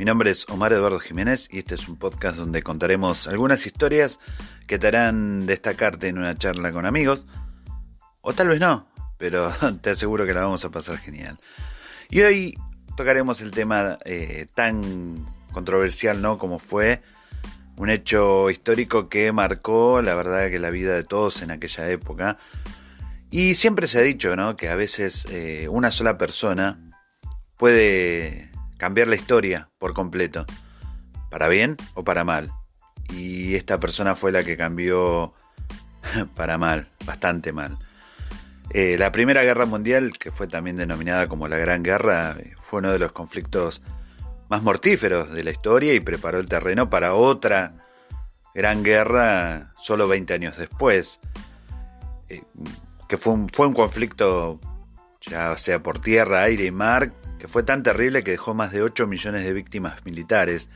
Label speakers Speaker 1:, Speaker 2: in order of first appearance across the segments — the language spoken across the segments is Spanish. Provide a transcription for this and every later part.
Speaker 1: Mi nombre es Omar Eduardo Jiménez y este es un podcast donde contaremos algunas historias que te harán destacarte en una charla con amigos, o tal vez no, pero te aseguro que la vamos a pasar genial. Y hoy tocaremos el tema eh, tan controversial, ¿no? Como fue un hecho histórico que marcó, la verdad, que la vida de todos en aquella época. Y siempre se ha dicho, ¿no? Que a veces eh, una sola persona puede cambiar la historia por completo, para bien o para mal. Y esta persona fue la que cambió para mal, bastante mal. Eh, la Primera Guerra Mundial, que fue también denominada como la Gran Guerra, fue uno de los conflictos más mortíferos de la historia y preparó el terreno para otra gran guerra solo 20 años después, eh, que fue un, fue un conflicto ya sea por tierra, aire y mar, que fue tan terrible que dejó más de 8 millones de víctimas militares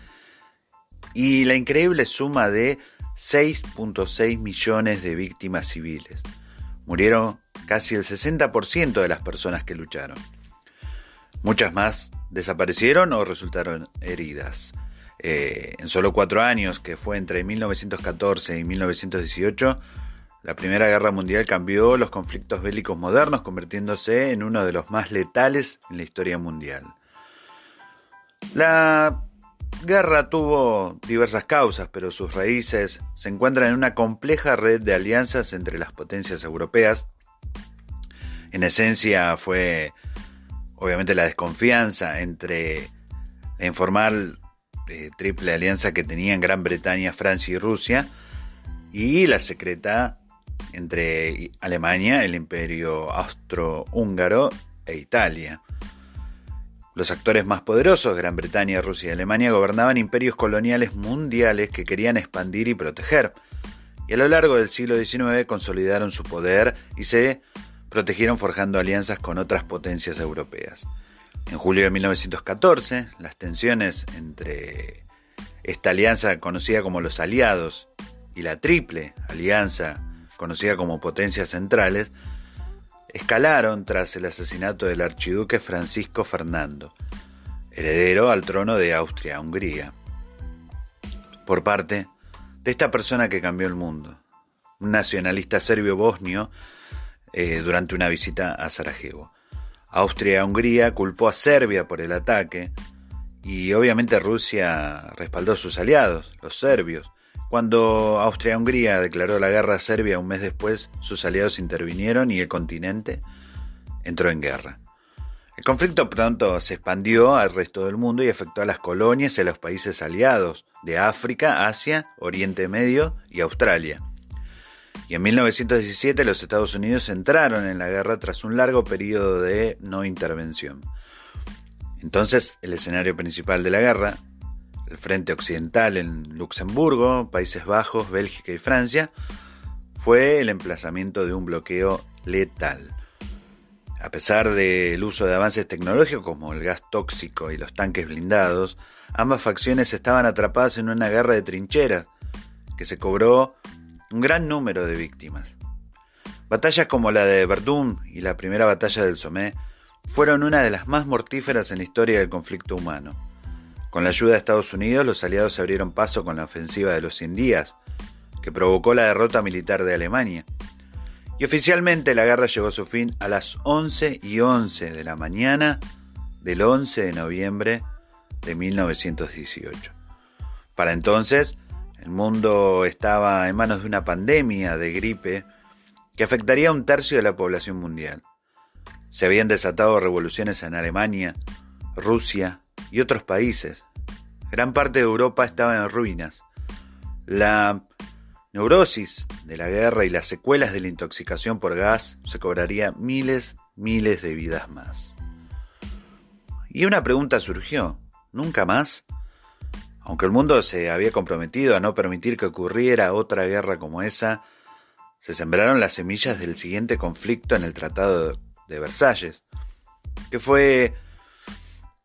Speaker 1: y la increíble suma de 6.6 millones de víctimas civiles. Murieron casi el 60% de las personas que lucharon. Muchas más desaparecieron o resultaron heridas. Eh, en solo cuatro años, que fue entre 1914 y 1918, la Primera Guerra Mundial cambió los conflictos bélicos modernos, convirtiéndose en uno de los más letales en la historia mundial. La guerra tuvo diversas causas, pero sus raíces se encuentran en una compleja red de alianzas entre las potencias europeas. En esencia fue obviamente la desconfianza entre la informal eh, triple alianza que tenían Gran Bretaña, Francia y Rusia, y la secreta entre Alemania, el imperio austro-húngaro e Italia. Los actores más poderosos, Gran Bretaña, Rusia y Alemania, gobernaban imperios coloniales mundiales que querían expandir y proteger, y a lo largo del siglo XIX consolidaron su poder y se protegieron forjando alianzas con otras potencias europeas. En julio de 1914, las tensiones entre esta alianza conocida como los aliados y la triple alianza conocida como potencias centrales, escalaron tras el asesinato del archiduque Francisco Fernando, heredero al trono de Austria-Hungría, por parte de esta persona que cambió el mundo, un nacionalista serbio-bosnio, eh, durante una visita a Sarajevo. Austria-Hungría culpó a Serbia por el ataque y obviamente Rusia respaldó a sus aliados, los serbios, cuando Austria-Hungría declaró la guerra a Serbia un mes después, sus aliados intervinieron y el continente entró en guerra. El conflicto pronto se expandió al resto del mundo y afectó a las colonias y a los países aliados de África, Asia, Oriente Medio y Australia. Y en 1917 los Estados Unidos entraron en la guerra tras un largo periodo de no intervención. Entonces, el escenario principal de la guerra el frente occidental en Luxemburgo, Países Bajos, Bélgica y Francia, fue el emplazamiento de un bloqueo letal. A pesar del uso de avances tecnológicos como el gas tóxico y los tanques blindados, ambas facciones estaban atrapadas en una guerra de trincheras que se cobró un gran número de víctimas. Batallas como la de Verdún y la primera batalla del Somme fueron una de las más mortíferas en la historia del conflicto humano. Con la ayuda de Estados Unidos, los aliados abrieron paso con la ofensiva de los 100 días, que provocó la derrota militar de Alemania. Y oficialmente la guerra llegó a su fin a las 11 y 11 de la mañana del 11 de noviembre de 1918. Para entonces, el mundo estaba en manos de una pandemia de gripe que afectaría a un tercio de la población mundial. Se habían desatado revoluciones en Alemania, Rusia, otros países. Gran parte de Europa estaba en ruinas. La neurosis de la guerra y las secuelas de la intoxicación por gas se cobraría miles, miles de vidas más. Y una pregunta surgió, ¿nunca más? Aunque el mundo se había comprometido a no permitir que ocurriera otra guerra como esa, se sembraron las semillas del siguiente conflicto en el Tratado de Versalles, que fue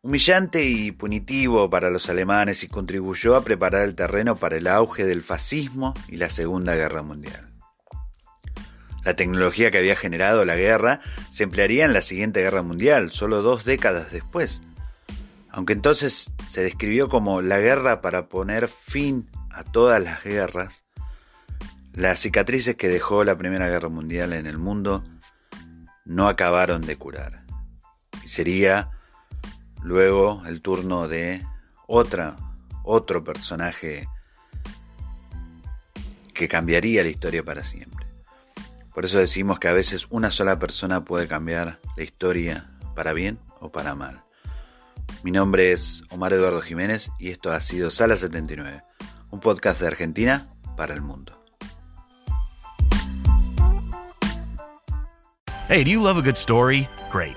Speaker 1: humillante y punitivo para los alemanes y contribuyó a preparar el terreno para el auge del fascismo y la Segunda Guerra Mundial. La tecnología que había generado la guerra se emplearía en la siguiente guerra mundial, solo dos décadas después. Aunque entonces se describió como la guerra para poner fin a todas las guerras, las cicatrices que dejó la Primera Guerra Mundial en el mundo no acabaron de curar. Y sería luego el turno de otra, otro personaje que cambiaría la historia para siempre. Por eso decimos que a veces una sola persona puede cambiar la historia para bien o para mal. Mi nombre es Omar Eduardo Jiménez y esto ha sido Sala 79, un podcast de Argentina para el mundo.
Speaker 2: Hey, do you love a good story? Great.